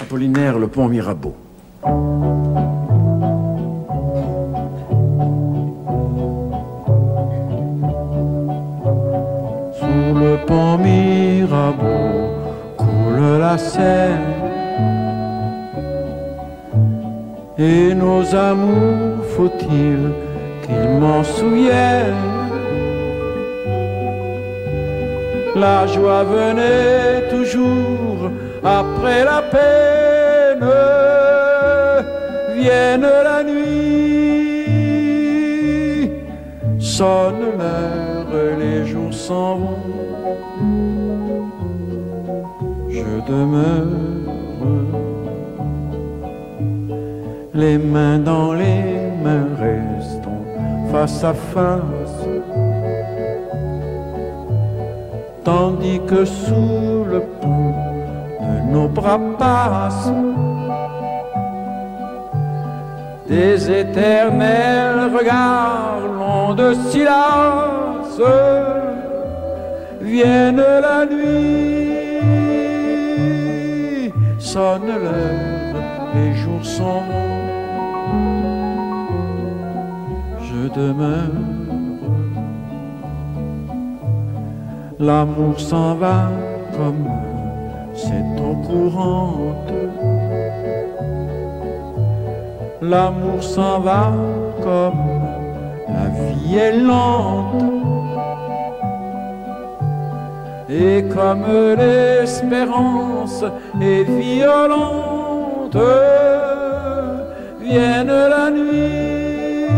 Apollinaire, le pont Mirabeau. Sous le pont Mirabeau coule la Seine et nos amours, faut-il qu'ils m'en souviennent? La joie venait toujours après la peine, vienne la nuit, sonne l'heure, les jours s'en vont, je demeure les mains dans les mains, restons face à face. Tandis que sous le pont des éternels regards longs de silence, viennent la nuit, sonne l'heure, les jours sont je demeure. L'amour s'en va comme cette eau courante. L'amour s'en va comme la vie est lente. Et comme l'espérance est violente, vienne la nuit,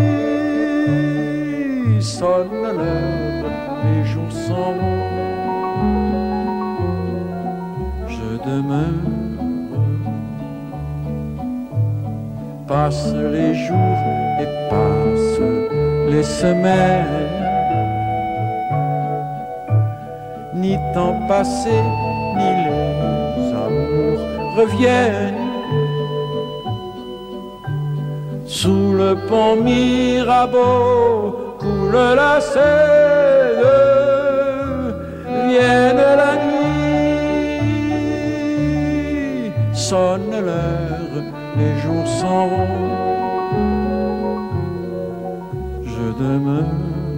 sonne l'heure, les jours s'en demeure. Passent les jours et passent les semaines, ni temps passé, ni les amours reviennent. Sous le pont Mirabeau coule la Seine, les jours s'en ronds. Je demeure.